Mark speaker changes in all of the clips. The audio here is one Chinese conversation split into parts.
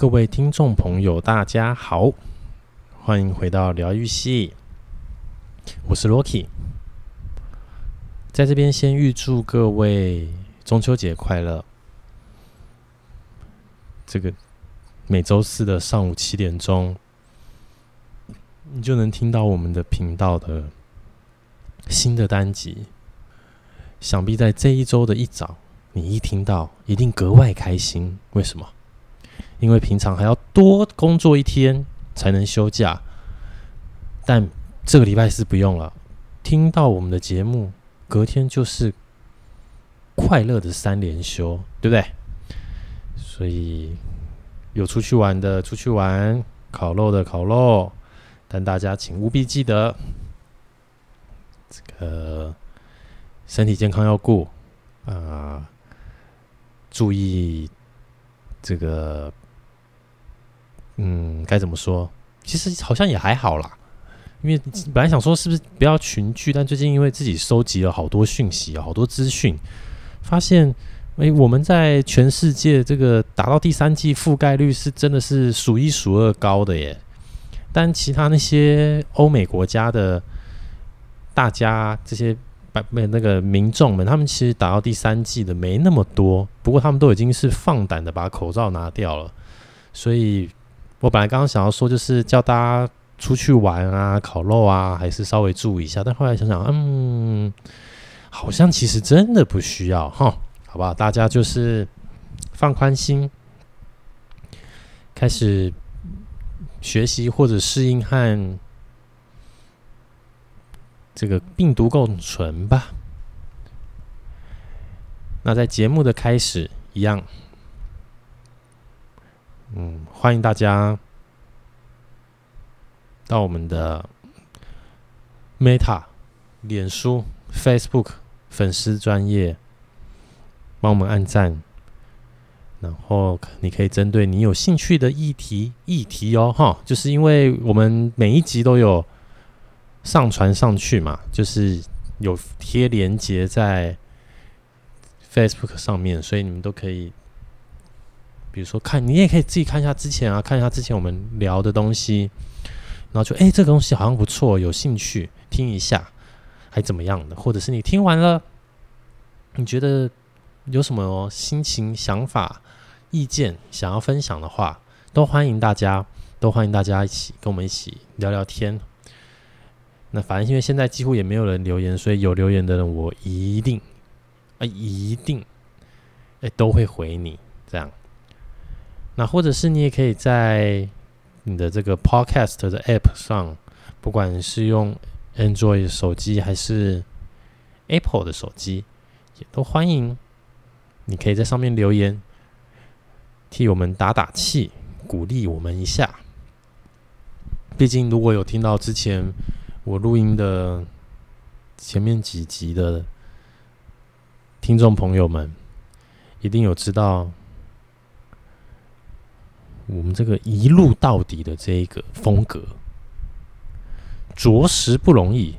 Speaker 1: 各位听众朋友，大家好，欢迎回到疗愈系，我是 Rocky，在这边先预祝各位中秋节快乐。这个每周四的上午七点钟，你就能听到我们的频道的新的单集。想必在这一周的一早，你一听到，一定格外开心。为什么？因为平常还要多工作一天才能休假，但这个礼拜四不用了。听到我们的节目，隔天就是快乐的三连休，对不对？所以有出去玩的出去玩，烤肉的烤肉，但大家请务必记得这个身体健康要顾啊、注意这个。嗯，该怎么说？其实好像也还好啦，因为本来想说是不是不要群聚，但最近因为自己收集了好多讯息，好多资讯，发现诶，我们在全世界这个达到第三季覆盖率是真的是数一数二高的耶。但其他那些欧美国家的大家这些百那个民众们，他们其实打到第三季的没那么多，不过他们都已经是放胆的把口罩拿掉了，所以。我本来刚刚想要说，就是叫大家出去玩啊、烤肉啊，还是稍微注意一下。但后来想想，嗯，好像其实真的不需要哈，好不好？大家就是放宽心，开始学习或者适应和这个病毒共存吧。那在节目的开始一样。嗯，欢迎大家到我们的 Meta、脸书、Facebook 粉丝专业，帮我们按赞。然后你可以针对你有兴趣的议题议题哦，哈，就是因为我们每一集都有上传上去嘛，就是有贴连接在 Facebook 上面，所以你们都可以。比如说，看你也可以自己看一下之前啊，看一下之前我们聊的东西，然后就哎，这个东西好像不错，有兴趣听一下，还怎么样的？或者是你听完了，你觉得有什么心情、想法、意见想要分享的话，都欢迎大家，都欢迎大家一起跟我们一起聊聊天。那反正因为现在几乎也没有人留言，所以有留言的人我一定啊，一定哎都会回你这样。那或者是你也可以在你的这个 Podcast 的 App 上，不管是用 Android 手机还是 Apple 的手机，也都欢迎。你可以在上面留言，替我们打打气，鼓励我们一下。毕竟，如果有听到之前我录音的前面几集的听众朋友们，一定有知道。我们这个一路到底的这一个风格，着实不容易。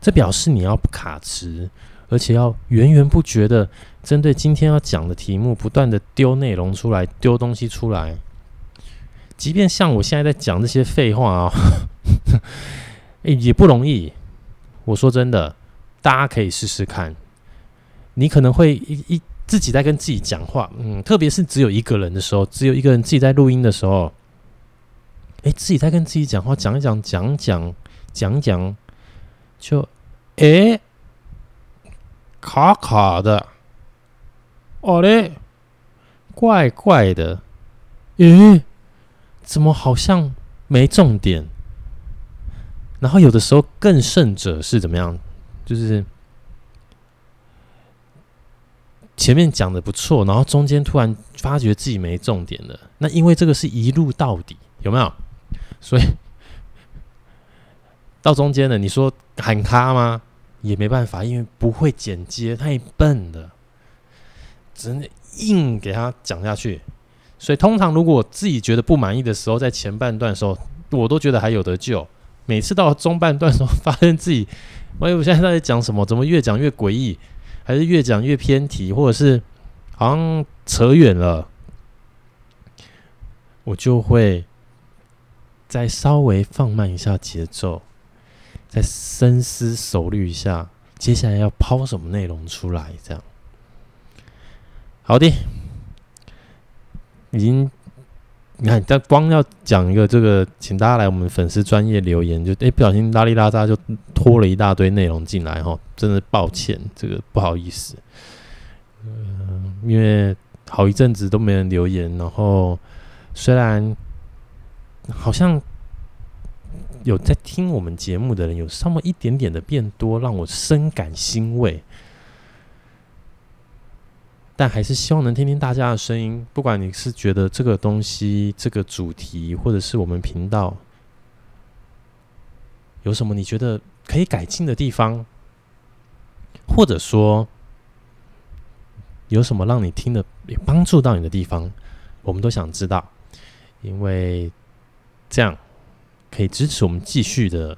Speaker 1: 这表示你要不卡词，而且要源源不绝的针对今天要讲的题目，不断的丢内容出来，丢东西出来。即便像我现在在讲这些废话啊，哎，也不容易。我说真的，大家可以试试看。你可能会一一。自己在跟自己讲话，嗯，特别是只有一个人的时候，只有一个人自己在录音的时候，哎、自己在跟自己讲话，讲一讲，讲讲，讲讲，就哎、卡卡的，哦嘞，怪怪的，咦、怎么好像没重点？然后有的时候更甚者是怎么样？就是。前面讲的不错，然后中间突然发觉自己没重点了。那因为这个是一路到底，有没有？所以到中间了，你说喊卡吗？也没办法，因为不会剪接，太笨了，只能硬给他讲下去。所以通常如果自己觉得不满意的时候，在前半段的时候，我都觉得还有得救。每次到中半段的时候，发现自己，喂，我现在在讲什么？怎么越讲越诡异？还是越讲越偏题，或者是好像扯远了，我就会再稍微放慢一下节奏，再深思熟虑一下，接下来要抛什么内容出来，这样。好的，已经。你看，但光要讲一个这个，请大家来我们粉丝专业留言，就诶、不小心拉里拉杂就拖了一大堆内容进来哈，真的抱歉，这个不好意思。嗯，因为好一阵子都没人留言，然后虽然好像有在听我们节目的人有稍微一点点的变多，让我深感欣慰。但还是希望能听听大家的声音，不管你是觉得这个东西、这个主题，或者是我们频道有什么你觉得可以改进的地方，或者说有什么让你听的帮助到你的地方，我们都想知道，因为这样可以支持我们继续的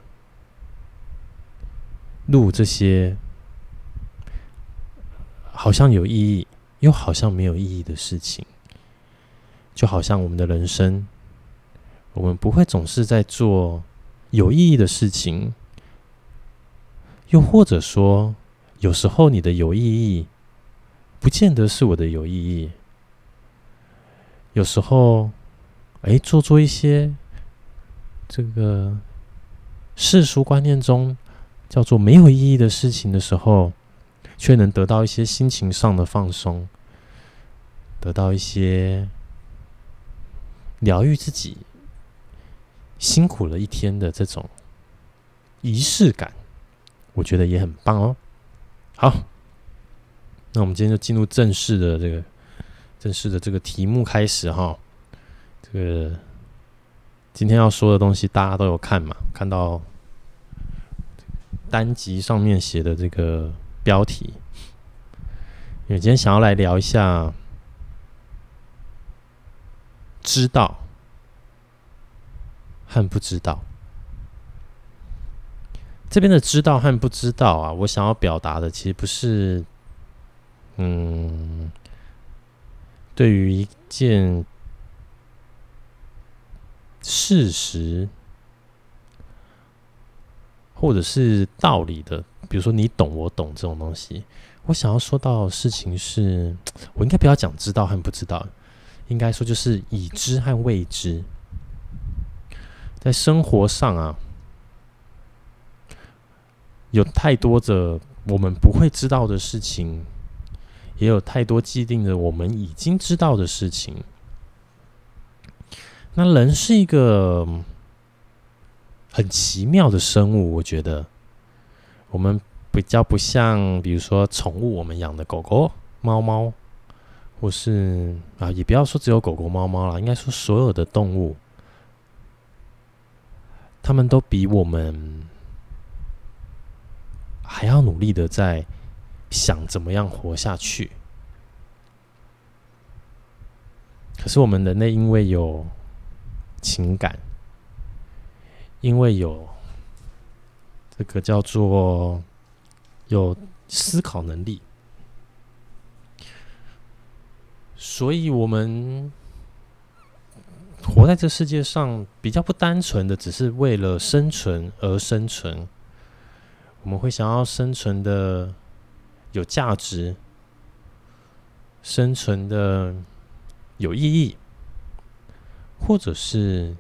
Speaker 1: 录这些好像有意义。又好像没有意义的事情，就好像我们的人生，我们不会总是在做有意义的事情，又或者说，有时候你的有意义，不见得是我的有意义。有时候，哎，做做一些这个世俗观念中叫做没有意义的事情的时候，却能得到一些心情上的放松。得到一些疗愈自己辛苦了一天的这种仪式感，我觉得也很棒哦。好，那我们今天就进入正式的这个正式的这个题目开始哈。这个今天要说的东西大家都有看嘛？看到单集上面写的这个标题，因为今天想要来聊一下。知道和不知道，这边的知道和不知道啊，我想要表达的其实不是，嗯，对于一件事实或者是道理的，比如说你懂我懂这种东西，我想要说到的事情是，我应该不要讲知道和不知道。应该说，就是已知和未知，在生活上啊，有太多的我们不会知道的事情，也有太多既定的我们已经知道的事情。那人是一个很奇妙的生物，我觉得我们比较不像，比如说宠物，我们养的狗狗、猫猫。或是啊，也不要说只有狗狗、猫猫啦，应该说所有的动物，他们都比我们还要努力的在想怎么样活下去。可是我们人类因为有情感，因为有这个叫做有思考能力。所以，我们活在这世界上，比较不单纯的只是为了生存而生存。我们会想要生存的有价值，生存的有意义，或者是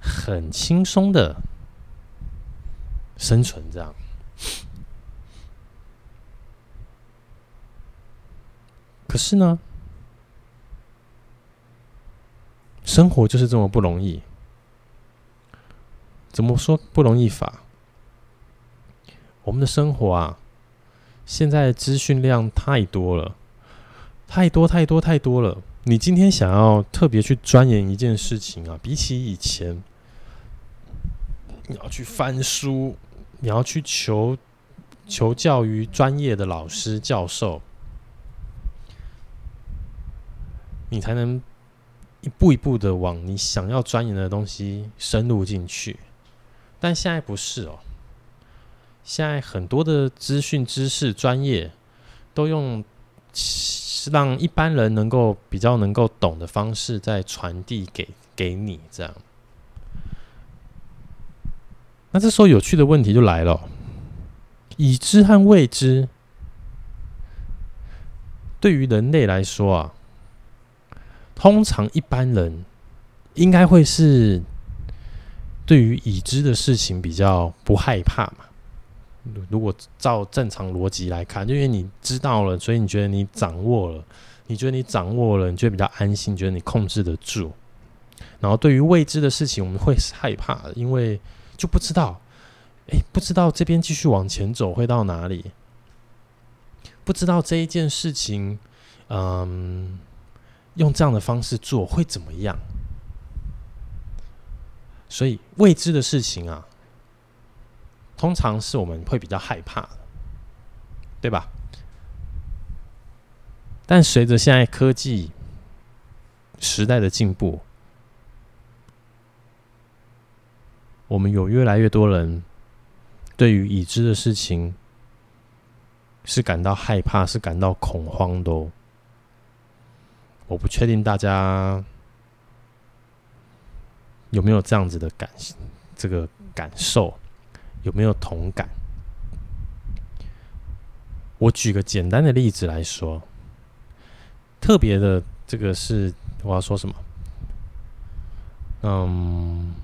Speaker 1: 很轻松的生存，这样。可是呢，生活就是这么不容易。怎么说不容易法？我们的生活啊，现在资讯量太多了，太多太多太多了。你今天想要特别去钻研一件事情啊，比起以前，你要去翻书，你要去求求教于专业的老师教授。你才能一步一步的往你想要钻研的东西深入进去，但现在不是哦。现在很多的资讯、知识、专业都用让一般人能够比较能够懂的方式，再传递给给你这样。那这时候有趣的问题就来了：已知和未知，对于人类来说啊，通常一般人应该会是对于已知的事情比较不害怕嘛。如果照正常逻辑来看，就因为你知道了，所以你觉得你掌握了，你觉得你掌握了，你觉得比较安心，觉得你控制得住。然后对于未知的事情，我们会害怕，因为就不知道，哎，不知道这边继续往前走会到哪里，不知道这一件事情，嗯，用这样的方式做会怎么样？所以未知的事情啊。通常是我们会比较害怕，对吧？但随着现在科技时代的进步，我们有越来越多人对于已知的事情是感到害怕，是感到恐慌的哦。我不确定大家有没有这样子的感，这个感受。有没有同感？我举个简单的例子来说，特别的这个是我要说什么？嗯，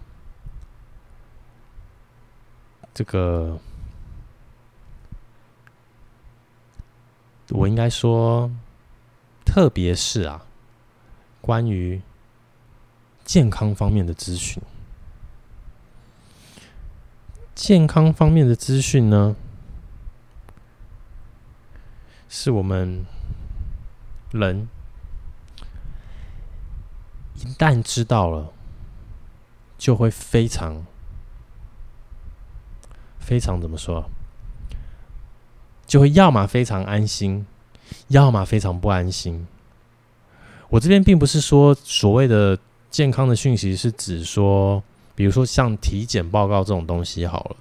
Speaker 1: 这个我应该说，特别是啊，关于健康方面的资讯。健康方面的资讯呢，是我们人一旦知道了，就会非常非常怎么说？就会要么非常安心，要么非常不安心。我这边并不是说所谓的健康的讯息，是指说。比如说像体检报告这种东西好了，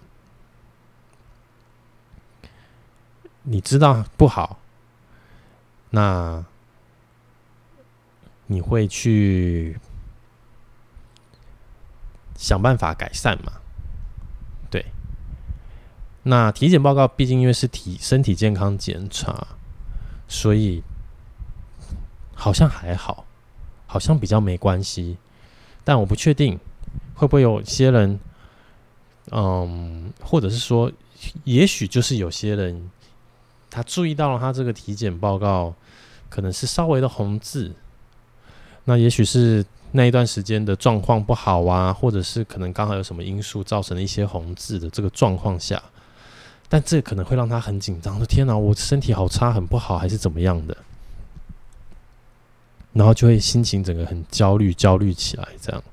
Speaker 1: 你知道不好，那你会去想办法改善嘛？那体检报告毕竟因为是体身体健康检查，所以好像还好，好像比较没关系，但我不确定。会不会有些人，嗯，或者是说，也许就是有些人，他注意到了他这个体检报告可能是稍微的红字，那也许是那一段时间的状况不好啊，或者是可能刚好有什么因素造成了一些红字的这个状况下，但这可能会让他很紧张，说天哪，我身体好差，很不好，还是怎么样的，然后就会心情整个很焦虑，焦虑起来这样。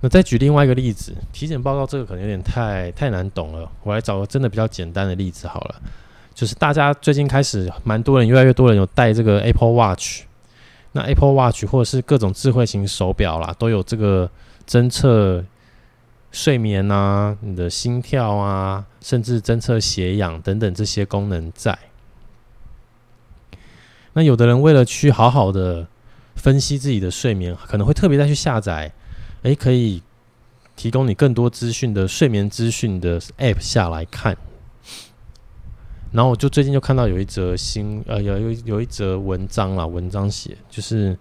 Speaker 1: 那再举另外一个例子，体检报告这个可能有点太太难懂了，我来找个真的比较简单的例子好了。就是大家最近开始蛮多人，越来越多人有戴这个 Apple Watch，那 Apple Watch 或者是各种智慧型手表啦，都有这个侦测睡眠啊、你的心跳啊，甚至侦测血氧等等这些功能在。那有的人为了去好好的分析自己的睡眠，可能会特别再去下载。诶，可以提供你更多资讯的睡眠资讯的 App 下来看。然后我就最近就看到有一则新呃有有有一则文章啦，文章写就是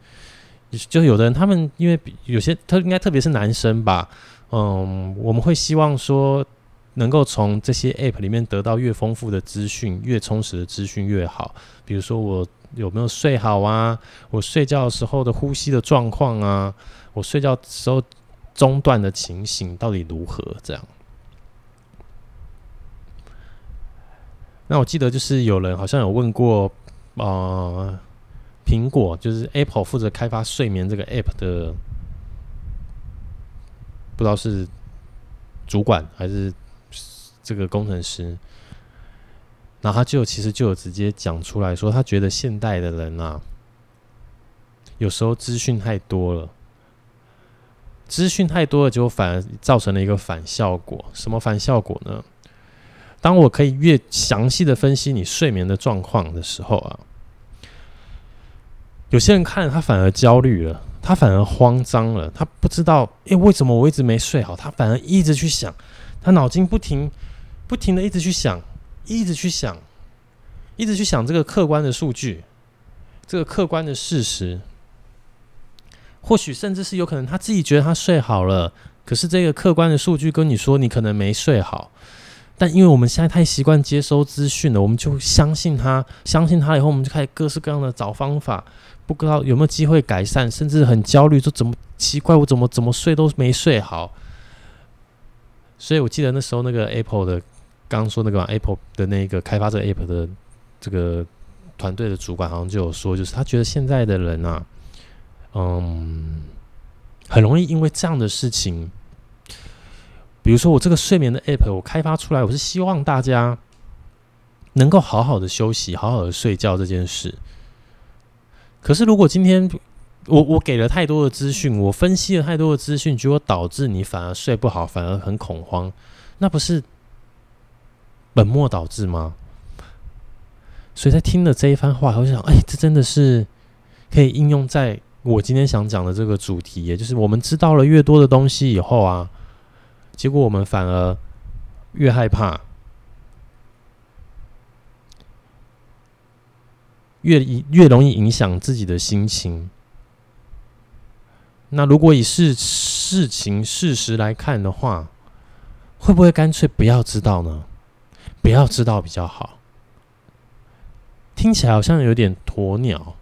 Speaker 1: 就有的人他们因为有些他应该特别是男生吧，嗯，我们会希望说能够从这些 App 里面得到越丰富的资讯，越充实的资讯越好。比如说我有没有睡好啊？我睡觉的时候的呼吸的状况啊？我睡觉时候中断的情形到底如何？这样，那我记得就是有人好像有问过，呃，苹果就是 Apple 负责开发睡眠这个 App 的，不知道是主管还是这个工程师，然后他就其实就有直接讲出来说，他觉得现代的人啊，有时候资讯太多了。资讯太多了，就反而造成了一个反效果。什么反效果呢？当我可以越详细的分析你睡眠的状况的时候啊，有些人看他反而焦虑了，他反而慌张了，他不知道诶、欸，为什么我一直没睡好，他反而一直去想，他脑筋不停不停的一直去想，一直去想，一直去想这个客观的数据，这个客观的事实，或许甚至是有可能他自己觉得他睡好了，可是这个客观的数据跟你说你可能没睡好。但因为我们现在太习惯接收资讯了，我们就相信他，相信他以后，我们就开始各式各样的找方法，不知道有没有机会改善，甚至很焦虑，说怎么奇怪，我怎么怎么睡都没睡好。所以我记得那时候那个 Apple 的，刚说那个 Apple 的那个开发者 App 的这个团队的主管，好像就有说，就是他觉得现在的人啊，嗯，很容易因为这样的事情。比如说，我这个睡眠的 App，我开发出来，我是希望大家能够好好的休息，好好的睡觉这件事。可是，如果今天我我给了太多的资讯，我分析了太多的资讯，结果导致你反而睡不好，反而很恐慌，那不是本末倒置吗？所以在听了这一番话，我就想，哎，这真的是可以应用在我今天想讲的这个主题，也就是我们知道了越多的东西以后啊。结果我们反而越害怕，越越容易影响自己的心情。那如果以事事情事实来看的话，会不会干脆不要知道呢？不要知道比较好。听起来好像有点鸵鸟，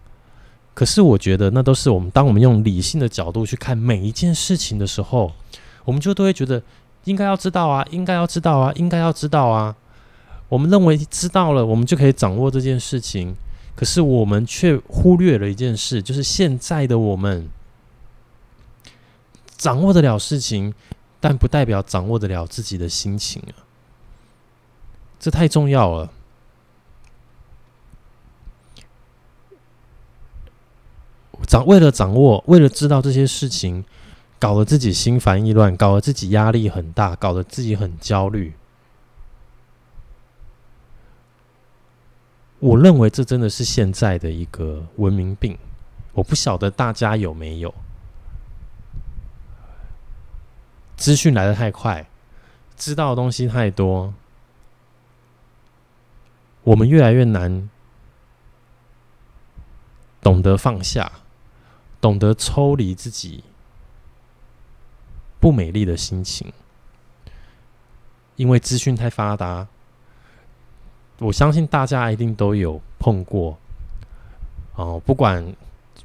Speaker 1: 可是我觉得那都是我们当我们用理性的角度去看每一件事情的时候，我们就都会觉得。应该要知道啊，应该要知道啊，应该要知道啊。我们认为知道了，我们就可以掌握这件事情。可是我们却忽略了一件事，就是现在的我们掌握得了事情，但不代表掌握得了自己的心情啊。这太重要了。掌为了掌握，为了知道这些事情。搞得自己心烦意乱，搞得自己压力很大，搞得自己很焦虑。我认为这真的是现在的一个文明病。我不晓得大家有没有？资讯来得太快，知道的东西太多，我们越来越难懂得放下，懂得抽离自己。不美丽的心情，因为资讯太发达，我相信大家一定都有碰过。哦，不管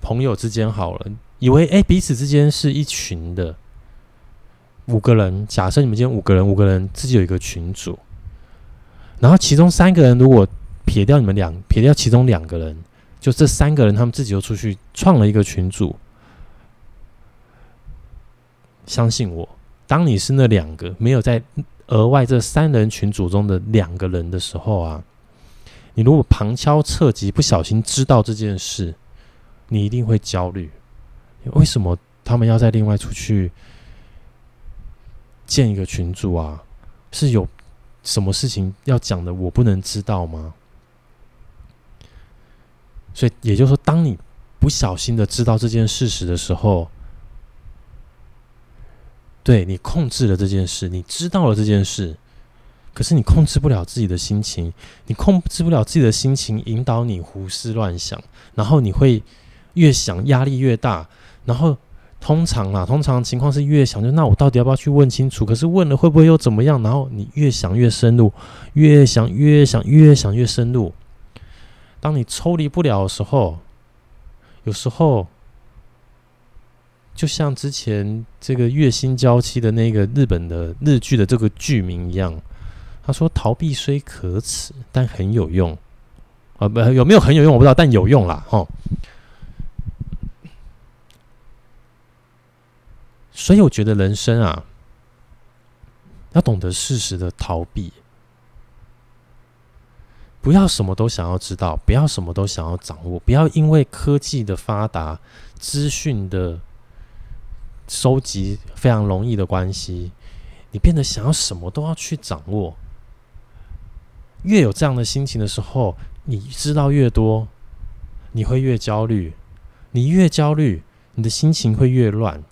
Speaker 1: 朋友之间好了，以为哎彼此之间是一群的五个人，假设你们今天五个人，五个人自己有一个群组，然后其中三个人如果撇掉你们两，撇掉其中两个人，就这三个人他们自己又出去创了一个群组。相信我，当你是那两个没有在额外这三人群组中的两个人的时候啊，你如果旁敲侧击不小心知道这件事，你一定会焦虑。为什么他们要再另外出去建一个群组啊？是有什么事情要讲的，我不能知道吗？所以也就是说，当你不小心的知道这件事实的时候，对，你控制了这件事，你知道了这件事，可是你控制不了自己的心情，你控制不了自己的心情，引导你胡思乱想，然后你会越想压力越大，然后通常啊，通常情况是越想就那我到底要不要去问清楚？可是问了会不会又怎么样？然后你越想越深入，越想越想越想越深入。当你抽离不了的时候，有时候。就像之前这个月薪娇妻的那个日本的日剧的这个剧名一样，他说：“逃避虽可耻，但很有用。”啊，不，有没有很有用我不知道，但有用啦，齁。所以我觉得人生啊，要懂得适时的逃避，不要什么都想要知道，不要什么都想要掌握，不要因为科技的发达、资讯的。收集非常容易的关系，你变得想要什么都要去掌握。越有这样的心情的时候，你知道越多，你会越焦虑，你越焦虑，你的心情会越乱，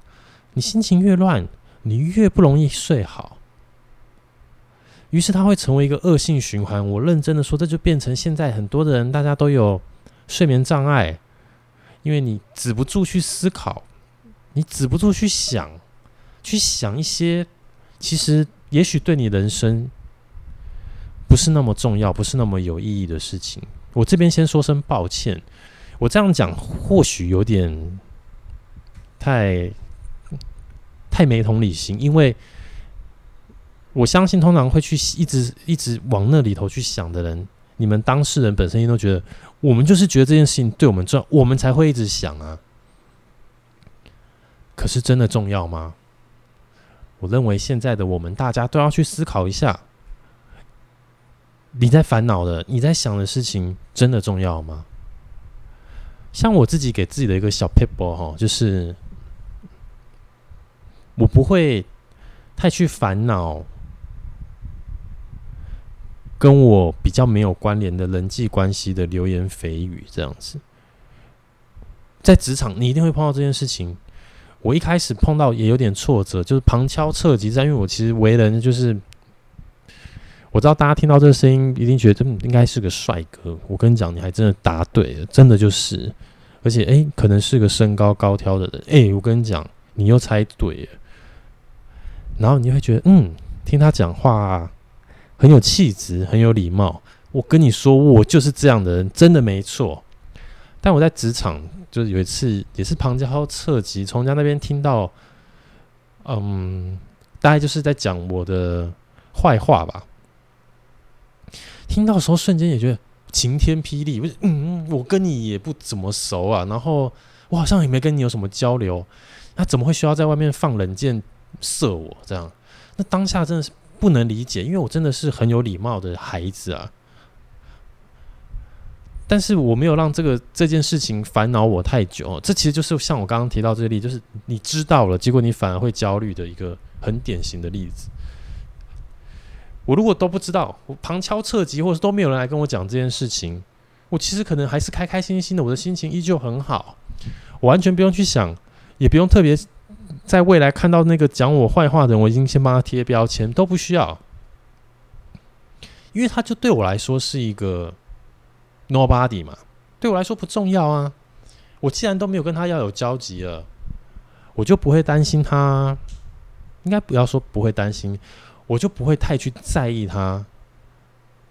Speaker 1: 你心情越乱，你越不容易睡好。于是它会成为一个恶性循环。我认真的说，这就变成现在很多的人，大家都有睡眠障碍，因为你止不住去思考，你止不住去想，去想一些其实也许对你人生不是那么重要、不是那么有意义的事情。我这边先说声抱歉，我这样讲或许有点太太没同理心，因为。我相信，通常会去一直一直往那里头去想的人，你们当事人本身都觉得，我们就是觉得这件事情对我们重要，我们才会一直想啊。可是真的重要吗？我认为现在的我们大家都要去思考一下，你在烦恼的、你在想的事情，真的重要吗？像我自己给自己的一个小撇步哈，就是我不会太去烦恼。跟我比较没有关联的人际关系的流言蜚语，这样子，在职场你一定会碰到这件事情。我一开始碰到也有点挫折，就是旁敲侧击，在因为我其实为人就是，我知道大家听到这个声音一定觉得应该是个帅哥。我跟你讲，你还真的答对了，真的就是，而且诶，可能是个身高高挑的人。诶，我跟你讲，你又猜对了。然后你会觉得，嗯，听他讲话。很有气质，很有礼貌。我跟你说，我就是这样的人，真的没错。但我在职场，就是有一次也是旁敲侧击，从人家那边听到，嗯，大概就是在讲我的坏话吧。听到的时候，瞬间也觉得晴天霹雳。我嗯，我跟你也不怎么熟啊，然后我好像也没跟你有什么交流，那怎么会需要在外面放冷箭射我这样？那当下真的是。不能理解，因为我真的是很有礼貌的孩子啊。但是我没有让这个这件事情烦恼我太久。这其实就是像我刚刚提到这个例，就是你知道了，结果你反而会焦虑的一个很典型的例子。我如果都不知道，我旁敲侧击，或者都没有人来跟我讲这件事情，我其实可能还是开开心心的，我的心情依旧很好，我完全不用去想，也不用特别。在未来看到那个讲我坏话的人，我已经先帮他贴标签，都不需要，因为他就对我来说是一个 nobody 嘛，对我来说不重要啊。我既然都没有跟他要有交集了，我就不会担心他。应该不要说不会担心，我就不会太去在意他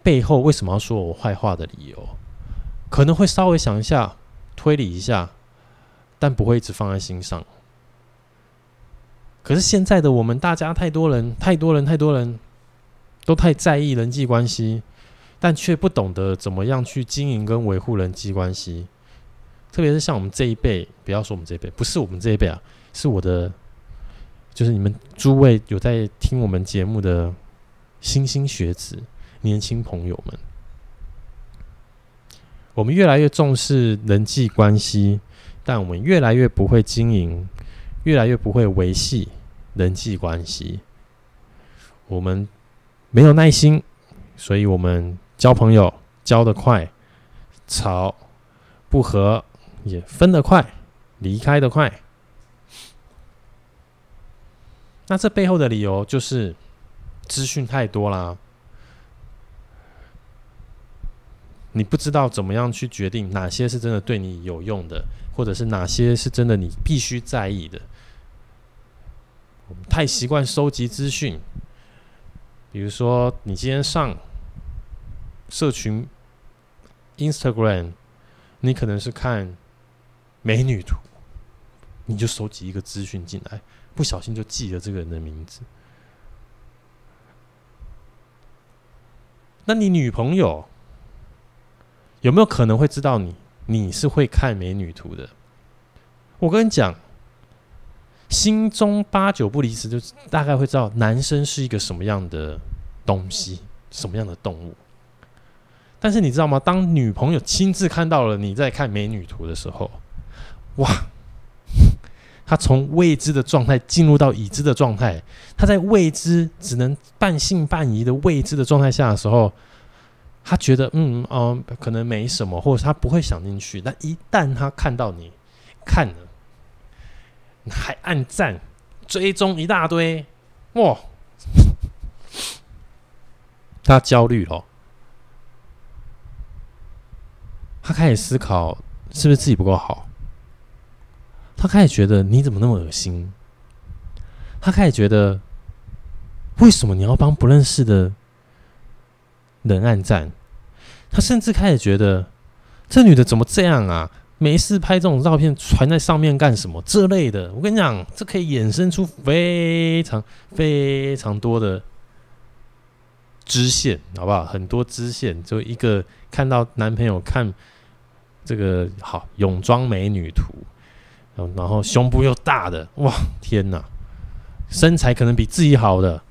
Speaker 1: 背后为什么要说我坏话的理由，可能会稍微想一下，推理一下，但不会一直放在心上。可是现在的我们，大家太多人，太多人，太多人都太在意人际关系，但却不懂得怎么样去经营跟维护人际关系。特别是像我们这一辈，不要说我们这一辈，不是我们这一辈啊，是我的，就是你们诸位有在听我们节目的莘莘学子、年轻朋友们，我们越来越重视人际关系，但我们越来越不会经营，越来越不会维系。人际关系，我们没有耐心，所以我们交朋友交得快，吵不和也分得快，离开得快。那这背后的理由就是资讯太多啦，你不知道怎么样去决定哪些是真的对你有用的，或者是哪些是真的你必须在意的。我们太习惯收集资讯，比如说你今天上社群 Instagram，你可能是看美女图，你就收集一个资讯进来，不小心就记了这个人的名字。那你女朋友有没有可能会知道你你是会看美女图的？我跟你讲。心中八九不离十，就大概会知道男生是一个什么样的东西，什么样的动物。但是你知道吗？当女朋友亲自看到了你在看美女图的时候，哇！他从未知的状态进入到已知的状态，他在未知只能半信半疑的未知的状态下的时候，他觉得嗯哦、可能没什么，或者他不会想进去。但一旦他看到你。看了，还按赞、追踪一大堆，哇！他焦虑了，他开始思考是不是自己不够好，他开始觉得你怎么那么恶心，他开始觉得为什么你要帮不认识的人按赞，他甚至开始觉得这女的怎么这样啊？没事拍这种照片传在上面干什么？这类的，我跟你讲，这可以衍生出非常非常多的。支线好不好？很多支线，就一个看到男朋友看这个好泳装美女图，然后胸部又大的，哇天哪，身材可能比自己好的，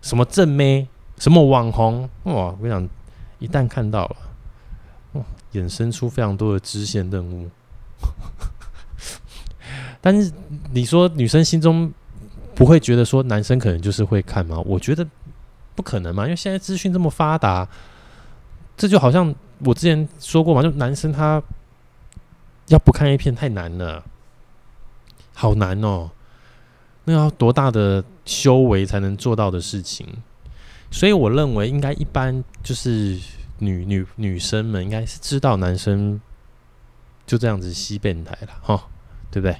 Speaker 1: 什么正妹，什么网红，哇！我跟你讲，一旦看到了，哇，衍生出非常多的支线任务。但是你说女生心中不会觉得说男生可能就是会看吗？我觉得。不可能嘛？因为现在资讯这么发达，这就好像我之前说过嘛，就男生他要不看 A 片太难了，好难哦，那要多大的修为才能做到的事情？所以我认为应该一般就是女女女生们应该是知道男生就这样子吸变态了哈，对不对？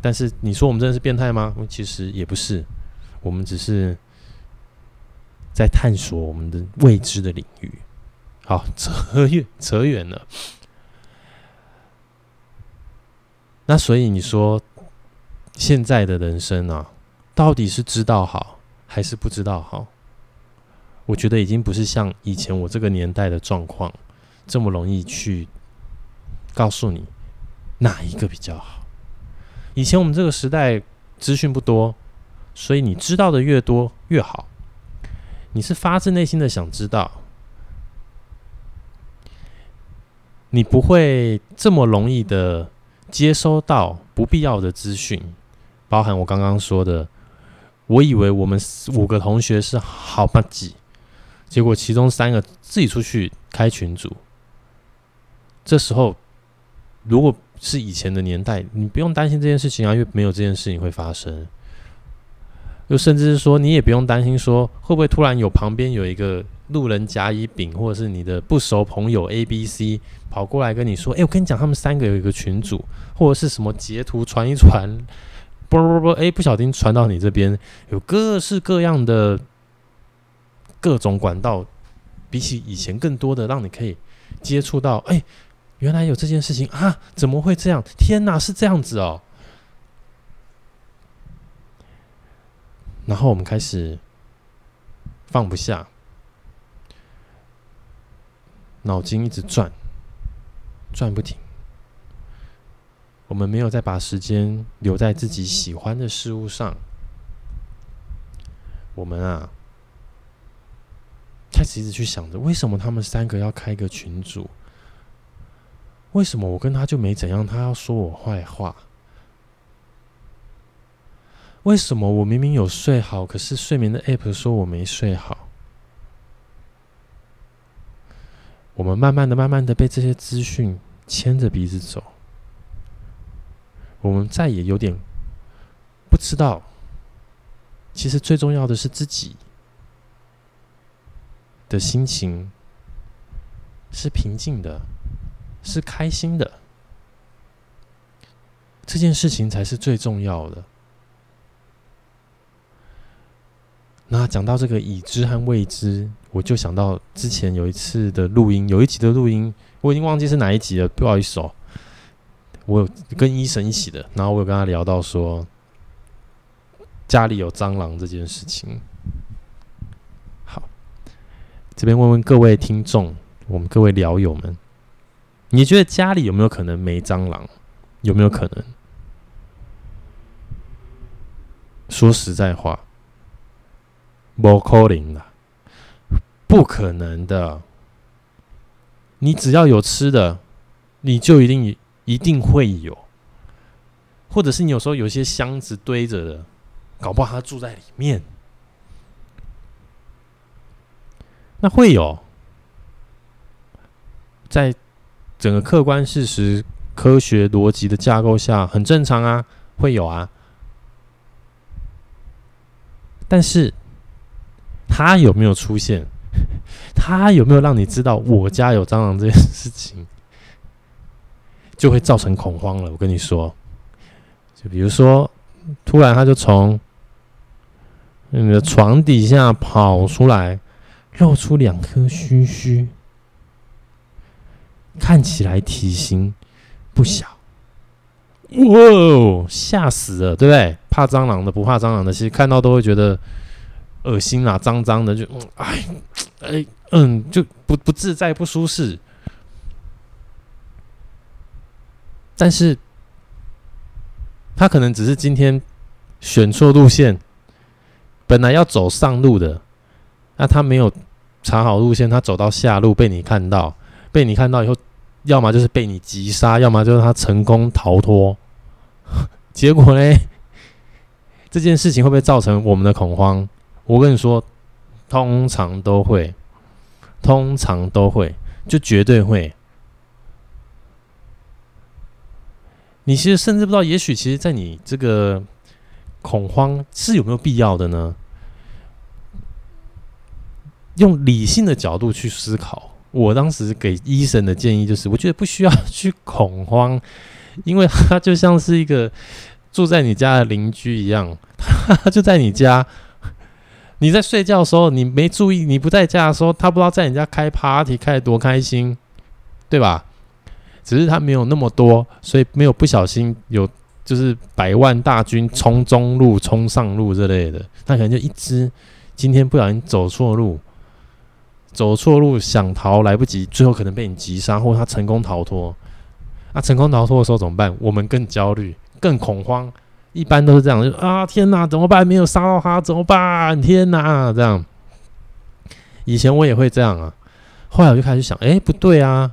Speaker 1: 但是你说我们真的是变态吗？其实也不是，我们只是。在探索我们的未知的领域。好，扯远扯远了。那所以你说，现在的人生啊，到底是知道好还是不知道好？我觉得已经不是像以前我这个年代的状况这么容易去告诉你哪一个比较好。以前我们这个时代资讯不多，所以你知道的越多越好。你是发自内心的想知道，你不会这么容易的接收到不必要的资讯，包含我刚刚说的，我以为我们五个同学是好班级，结果其中三个自己出去开群组，这时候如果是以前的年代，你不用担心这件事情啊，因为没有这件事情会发生。又甚至是说，你也不用担心说会不会突然有旁边有一个路人甲乙丙，或者是你的不熟朋友 A B C 跑过来跟你说：“哎，我跟你讲，他们三个有一个群组，或者是什么截图传一传，不不不，哎，不小心传到你这边，有各式各样的各种管道，比起以前更多的，让你可以接触到。哎，原来有这件事情啊，怎么会这样？天哪，是这样子哦。”然后我们开始放不下，脑筋一直转，转不停。我们没有再把时间留在自己喜欢的事物上。我们啊，开始一直去想着，为什么他们三个要开个群组？为什么我跟他就没怎样，他要说我坏话？为什么我明明有睡好，可是睡眠的 App 说我没睡好？我们慢慢的、慢慢的被这些资讯牵着鼻子走，我们再也有点不知道，其实最重要的是自己的心情是平静的，是开心的，这件事情才是最重要的。那讲到这个已知和未知，我就想到之前有一次的录音，有一集的录音，我已经忘记是哪一集了，不好意思哦。我有跟医生一起的，然后我有跟他聊到说家里有蟑螂这件事情。好，这边问问各位听众，我们各位聊友们，你觉得家里有没有可能没蟑螂？有没有可能？说实在话。不可能的，不可能的。你只要有吃的，你就一定一定会有，或者是你有时候有些箱子堆着的，搞不好他住在里面，那会有。在整个客观事实科学逻辑的架构下，很正常啊，会有啊。但是，他有没有出现？他有没有让你知道我家有蟑螂这件事情，就会造成恐慌了。我跟你说，就比如说，突然他就从你的床底下跑出来，露出两颗须须，看起来体型不小。哇哦，吓死了，对不对？怕蟑螂的不怕蟑螂的，其实看到都会觉得恶心啊，脏脏的，就哎哎嗯，就不不自在、不舒适。但是，他可能只是今天选错路线，本来要走上路的，那他没有查好路线，他走到下路被你看到，被你看到以后，要么就是被你击杀，要么就是他成功逃脱。结果呢？这件事情会不会造成我们的恐慌？我跟你说，通常都会，通常都会，就绝对会。你其实甚至不知道，也许其实，在你这个恐慌是有没有必要的呢？用理性的角度去思考，我当时给医生的建议就是，我觉得不需要去恐慌。因为他就像是一个住在你家的邻居一样，他就在你家。你在睡觉的时候，你没注意，你不在家的时候，他不知道在你家开 party 开得多开心，对吧？只是他没有那么多，所以没有不小心有就是百万大军冲中路、冲上路之类的。他可能就一只今天不小心走错路，走错路想逃来不及，最后可能被你击杀，或者他成功逃脱。那、啊、成功逃脱的时候怎么办？我们更焦虑、更恐慌，一般都是这样，就啊天哪，怎么办？没有杀到他，怎么办？天哪，这样。以前我也会这样啊，后来我就开始想，哎，不对啊。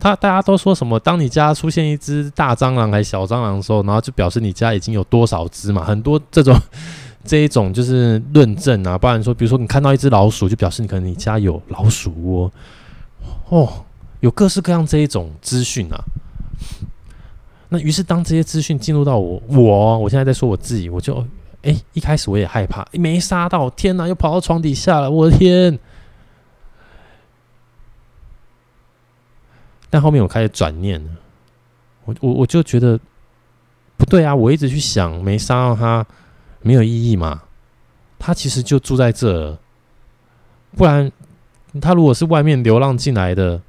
Speaker 1: 他大家都说什么？当你家出现一只大蟑螂还是小蟑螂的时候，然后就表示你家已经有多少只嘛？很多这种 这一种就是论证啊。不然说，比如说你看到一只老鼠，就表示你可能你家有老鼠窝哦。有各式各样这一种资讯啊，那于是当这些资讯进入到我，我我现在在说我自己，我就哎、一开始我也害怕，没杀到，天哪，又跑到床底下了，我的天！但后面我开始转念了，我我我就觉得不对啊，我一直去想没杀到他没有意义嘛，他其实就住在这，不然他如果是外面流浪进来的。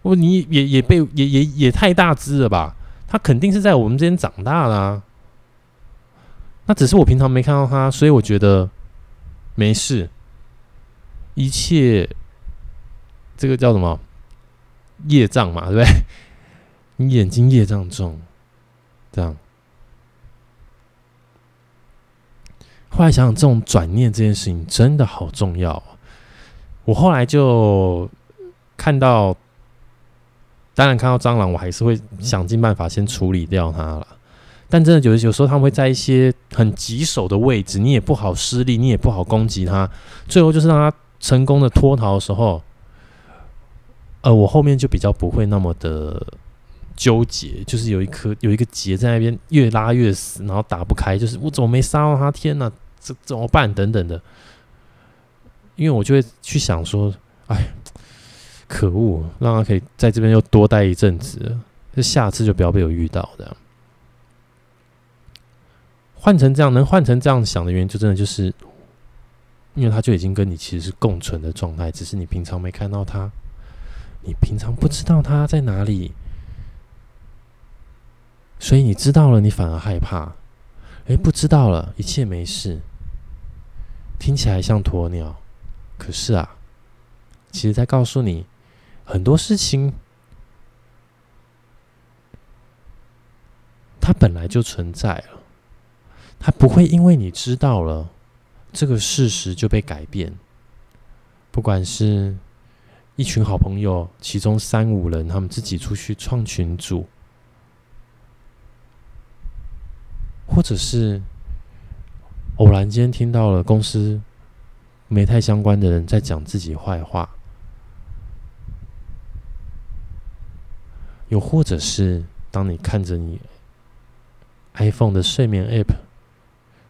Speaker 1: 不，你也也被也也也太大只了吧？他肯定是在我们之间长大啦。那只是我平常没看到他，所以我觉得没事。一切这个叫什么业障嘛，对不对？你眼睛业障重，这样。后来想想，这种转念这件事情真的好重要。我后来就看到。当然，看到蟑螂，我还是会想尽办法先处理掉它了。但真的有有时候，他们会在一些很棘手的位置，你也不好施力，你也不好攻击它。最后就是让它成功的脱逃的时候，呃，我后面就比较不会那么的纠结，就是有一颗有一个结在那边，越拉越死，然后打不开，就是我怎么没杀到它？天哪，这怎么办？等等的，因为我就会去想说，哎。可恶，让他可以在这边又多待一阵子，就下次就不要被我遇到这样。换成这样，能换成这样想的原因，就真的就是，因为他就已经跟你其实是共存的状态，只是你平常没看到他，你平常不知道他在哪里，所以你知道了，你反而害怕。哎，不知道了，一切没事，听起来像鸵鸟，可是啊，其实在告诉你。很多事情，它本来就存在了，它不会因为你知道了这个事实就被改变。不管是一群好朋友，其中三五人他们自己出去创群组，或者是偶然间听到了公司没太相关的人在讲自己坏话。又或者是当你看着你 iPhone 的睡眠 App，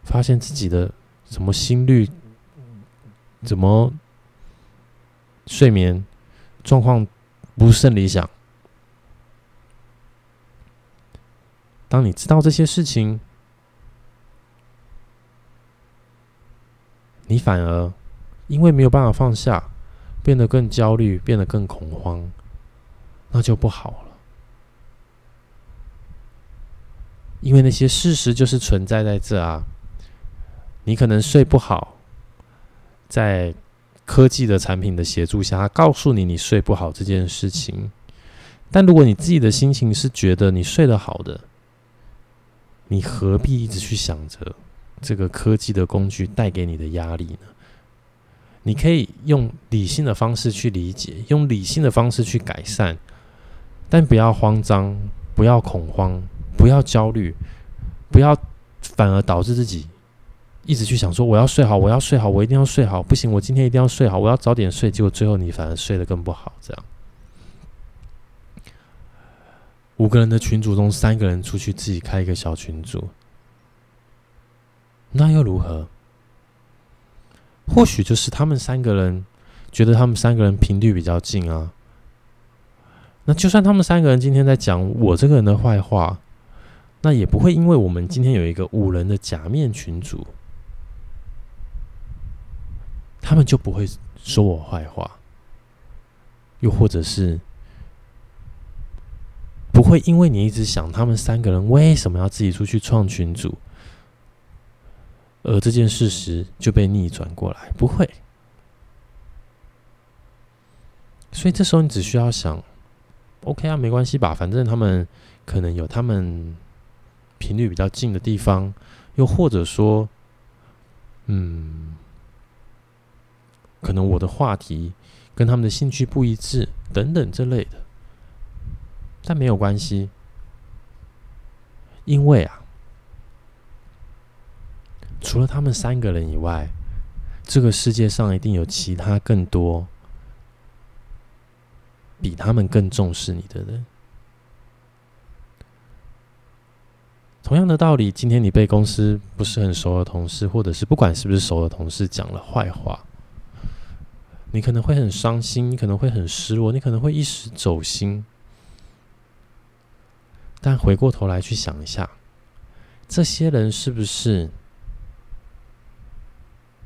Speaker 1: 发现自己的什么心率，怎么睡眠状况不甚理想。当你知道这些事情，你反而因为没有办法放下，变得更焦虑，变得更恐慌，那就不好了。因为那些事实就是存在在这啊，你可能睡不好，在科技的产品的协助下，他告诉你你睡不好这件事情，但如果你自己的心情是觉得你睡得好的。你何必一直去想着这个科技的工具带给你的压力呢？你可以用理性的方式去理解，用理性的方式去改善，但不要慌张，不要恐慌，不要焦虑，不要反而导致自己一直去想说我要睡好，我要睡好，我一定要睡好，不行，我今天一定要睡好，我要早点睡，结果最后你反而睡得更不好，这样。五个人的群组中，三个人出去自己开一个小群组，那又如何？或许就是他们三个人觉得他们三个人频率比较近啊。那就算他们三个人今天在讲我这个人的坏话，那也不会因为我们今天有一个五人的假面群组，他们就不会说我坏话，又或者是。不会因为你一直想他们三个人为什么要自己出去创群组，而这件事实就被逆转过来，不会。所以这时候你只需要想，OK 啊，没关系吧，反正他们可能有他们频率比较近的地方，又或者说，嗯，可能我的话题跟他们的兴趣不一致，等等这类的。但没有关系，因为啊，除了他们三个人以外，这个世界上一定有其他更多比他们更重视你的人。同样的道理，今天你被公司不是很熟的同事，或者是不管是不是熟的同事讲了坏话，你可能会很伤心，你可能会很失落，你可能会一时走心。但回过头来去想一下，这些人是不是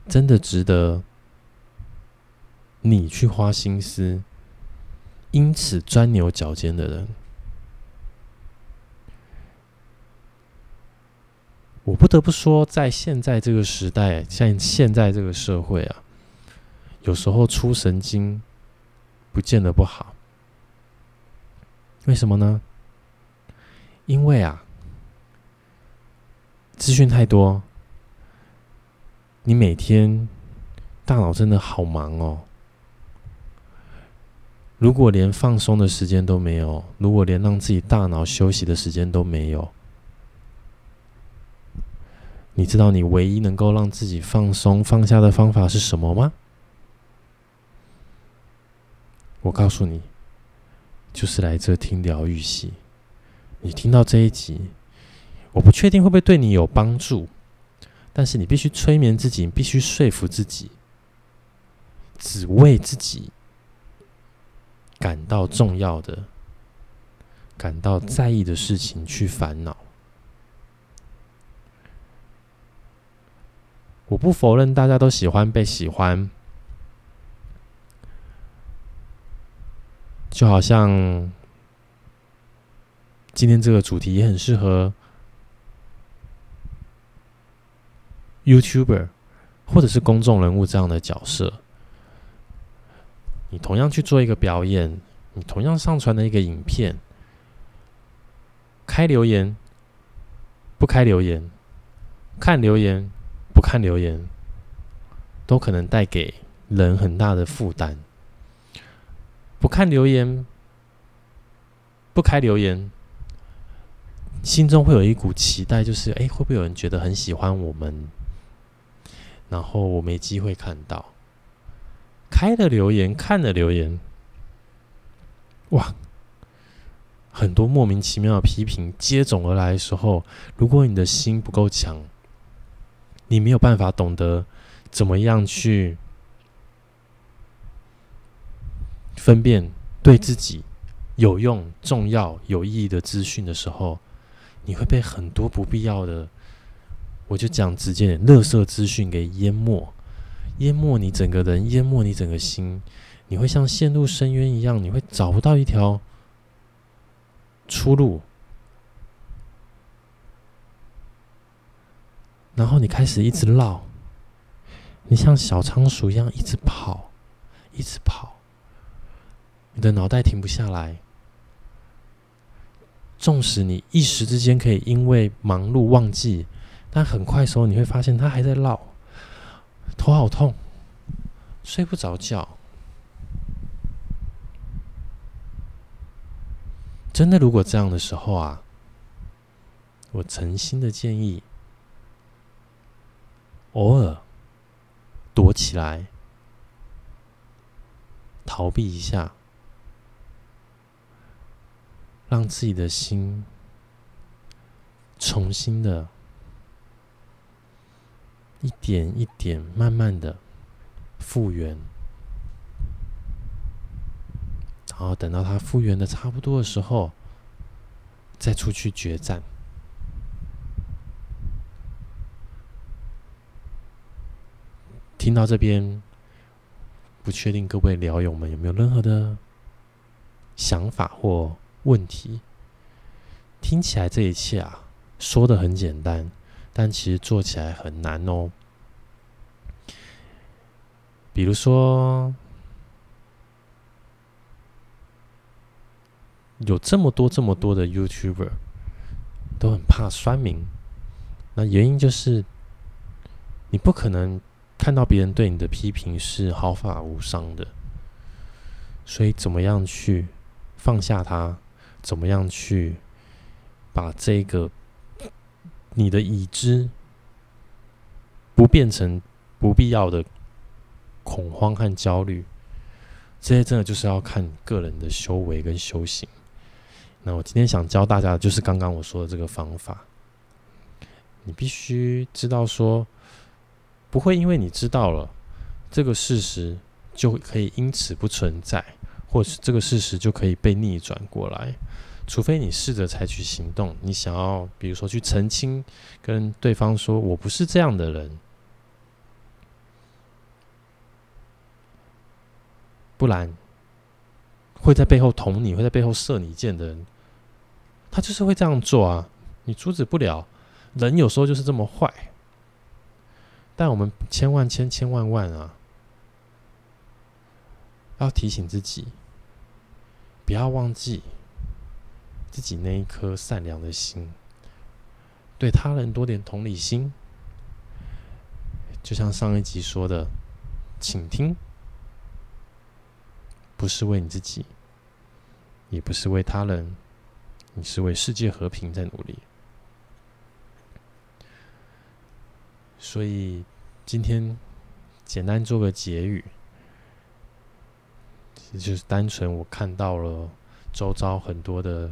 Speaker 1: 真的值得你去花心思，因此钻牛角尖的人？我不得不说，在现在这个时代，像现在这个社会啊，有时候出神经不见得不好。为什么呢？因为啊，资讯太多，你每天大脑真的好忙哦。如果连放松的时间都没有，如果连让自己大脑休息的时间都没有，你知道你唯一能够让自己放松放下的方法是什么吗？我告诉你，就是来这听疗愈系。你听到这一集，我不确定会不会对你有帮助，但是你必须催眠自己，必须说服自己，只为自己感到重要的、感到在意的事情去烦恼。我不否认大家都喜欢被喜欢，就好像。今天这个主题也很适合 YouTuber 或者是公众人物这样的角色。你同样去做一个表演，你同样上传了一个影片，开留言，不开留言，看留言，看留言，都可能带给人很大的负担。不看留言，不开留言。心中会有一股期待，就是哎，会不会有人觉得很喜欢我们？然后我没机会看到，开了留言，看了留言，哇，很多莫名其妙的批评接踵而来的时候，如果你的心不够强，你没有办法懂得怎么样去分辨对自己有用、重要、有意义的资讯的时候，你会被很多不必要的，我就讲直接点，垃圾资讯给淹没，淹没你整个人，淹没你整个心，你会像陷入深渊一样，你会找不到一条出路，然后你开始一直绕，你像小仓鼠一样一直跑，一直跑，你的脑袋停不下来。纵使你一时之间可以因为忙碌忘记，但很快时候你会发现它还在绕，头好痛，睡不着觉。真的，如果这样的时候啊，我诚心的建议，偶尔躲起来，逃避一下，让自己的心重新的，一点一点，慢慢的复原。然后等到它复原的差不多的时候，再出去决战。听到这边，不确定各位聊友们有没有任何的想法或问题？听起来这一切啊，说的很简单，但其实做起来很难哦。比如说。有这么多这么多的 YouTuber 都很怕酸民，那原因就是你不可能看到别人对你的批评是毫发无伤的，所以怎么样去放下它？怎么样去把这个你的已知不变成不必要的恐慌和焦虑？这些真的就是要看个人的修为跟修行。那我今天想教大家的就是刚刚我说的这个方法。你必须知道说，不会因为你知道了这个事实，就可以因此不存在，或是这个事实就可以被逆转过来。除非你试着采取行动，你想要比如说去澄清，跟对方说我不是这样的人，不然会在背后捅你，会在背后射你箭的人。他就是会这样做啊，你阻止不了。人有时候就是这么坏，但我们千万千千万万啊，要提醒自己，不要忘记自己那一颗善良的心，对他人多点同理心。就像上一集说的，请听，不是为你自己，也不是为他人。你是为世界和平在努力，所以今天简单做个结语，就是单纯我看到了周遭很多的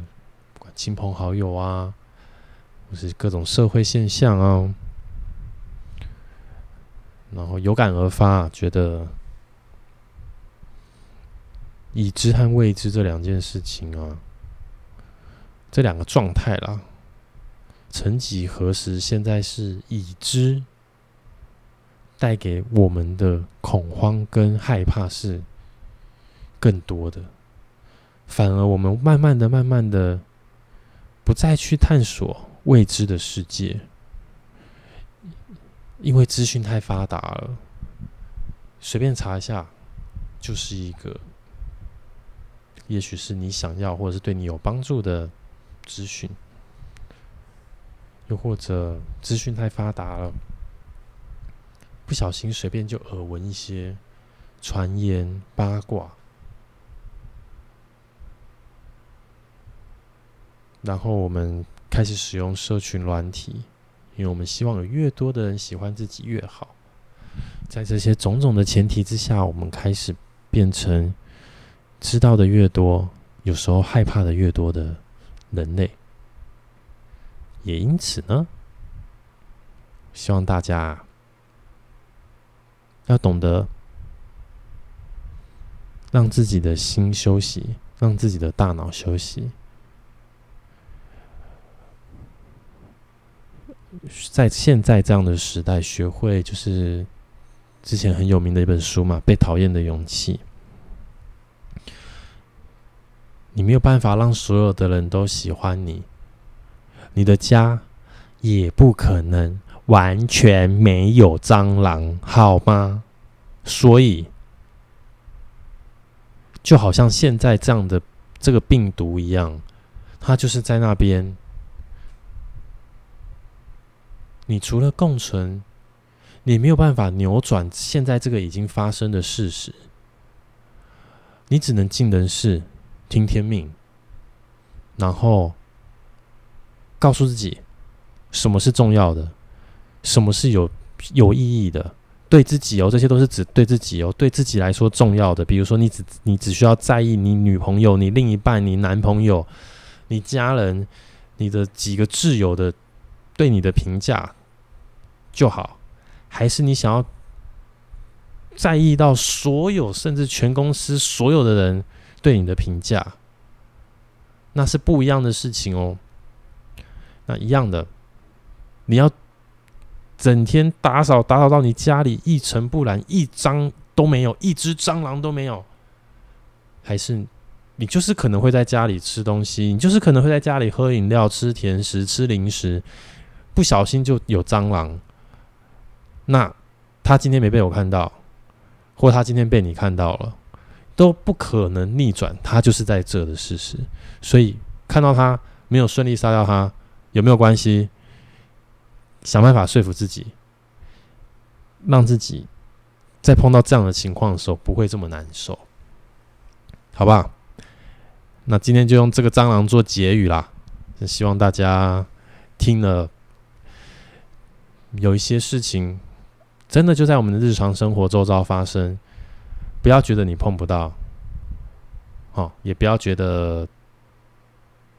Speaker 1: 亲朋好友啊，或是各种社会现象啊，然后有感而发，觉得已知和未知这两件事情啊。这两个状态啦，曾几何时，现在是已知带给我们的恐慌跟害怕是更多的，反而我们慢慢的、慢慢的不再去探索未知的世界，因为资讯太发达了，随便查一下就是一个，也许是你想要或者是对你有帮助的。资讯，又或者资讯太发达了，不小心随便就耳闻一些传言八卦，然后我们开始使用社群软体，因为我们希望有越多的人喜欢自己越好。在这些种种的前提之下，我们开始变成知道的越多，有时候害怕的越多的。人类。也因此呢，希望大家要懂得让自己的心休息，让自己的大脑休息。在现在这样的时代，学会就是之前很有名的一本书嘛，《被讨厌的勇气》。你没有办法让所有的人都喜欢你，你的家也不可能完全没有蟑螂，好吗？所以，就好像现在这样的这个病毒一样，它就是在那边。你除了共存，你没有办法扭转现在这个已经发生的事实。你只能尽人事，听天命，然后告诉自己什么是重要的，什么是有有意义的。对自己哦，这些都是指对自己哦，对自己来说重要的。比如说，你只你只需要在意你女朋友、你另一半、你男朋友、你家人、你的几个挚友的。对你的评价就好，还是你想要在意到所有，甚至全公司所有的人对你的评价？那是不一样的事情哦。那一样的，你要整天打扫打扫到你家里一尘不染，一张都没有，一只蟑螂都没有，还是你就是可能会在家里吃东西，你就是可能会在家里喝饮料、吃甜食、吃零食。不小心就有蟑螂，那他今天没被我看到，或他今天被你看到了，都不可能逆转，他就是在这的事实。所以看到他没有顺利杀掉他，有没有关系？想办法说服自己，让自己在碰到这样的情况的时候不会这么难受，好不好？那今天就用这个蟑螂做结语啦，希望大家听了。有一些事情，真的就在我们的日常生活周遭发生，不要觉得你碰不到，哦，也不要觉得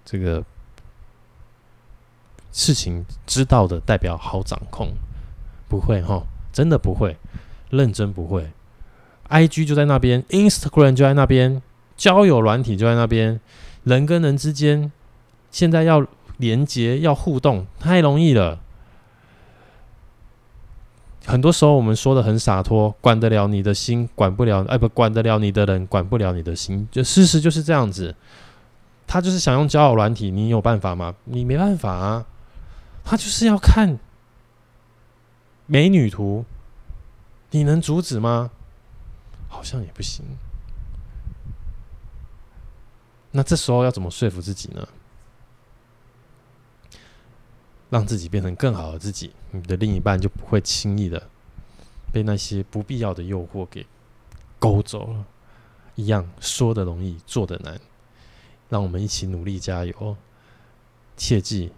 Speaker 1: 这个事情知道的代表好掌控，不会哈、真的不会，认真不会。IG 就在那边，Instagram 就在那边，交友软体就在那边，人跟人之间现在要连接、要互动，太容易了。很多时候我们说的很洒脱，管得了你的心，管不了，哎，不管得了你的人，管不了你的心。就事实就是这样子，他就是想用交友软体，你有办法吗？你没办法啊，他就是要看美女图，你能阻止吗？好像也不行。那这时候要怎么说服自己呢？让自己变成更好的自己，你的另一半就不会轻易的被那些不必要的诱惑给勾走了。一样说的容易，做的难。让我们一起努力加油。切记，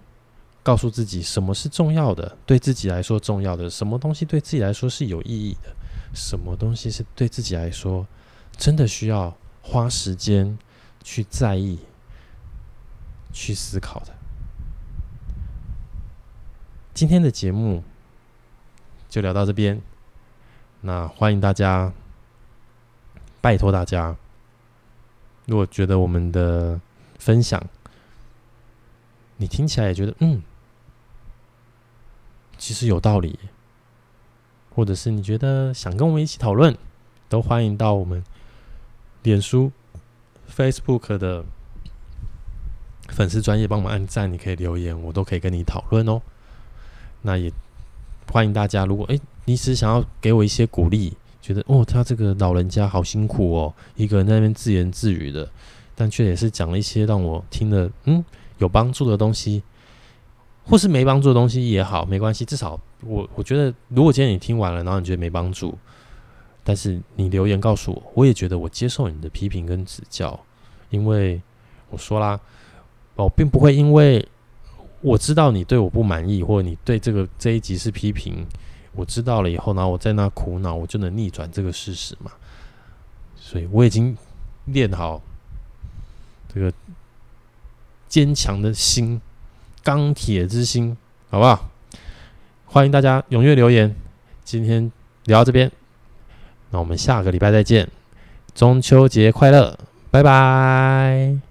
Speaker 1: 告诉自己什么是重要的，对自己来说重要的，什么东西对自己来说是有意义的，什么东西是对自己来说真的需要花时间去在意、去思考的。今天的节目就聊到这边，那欢迎大家，拜托大家，如果觉得我们的分享你听起来也觉得嗯，其实有道理，或者是你觉得想跟我们一起讨论，都欢迎到我们脸书、Facebook 的粉丝专业帮忙按赞，你可以留言，我都可以跟你讨论哦。那也欢迎大家，如果诶，你只想要给我一些鼓励，觉得哦，他这个老人家好辛苦哦，一个人在那边自言自语的，但却也是讲了一些让我听了嗯有帮助的东西，或是没帮助的东西也好，没关系，至少我我觉得，如果今天你听完了，然后你觉得没帮助，但是你留言告诉我，我也觉得我接受你的批评跟指教，因为我说啦，我并不会因为。我知道你对我不满意，或者你对这个这一集是批评，我知道了以后，然后我在那苦恼，我就能逆转这个事实嘛。所以我已经练好这个坚强的心，钢铁之心，好不好？欢迎大家踊跃留言。今天聊到这边，那我们下个礼拜再见。中秋节快乐，拜拜。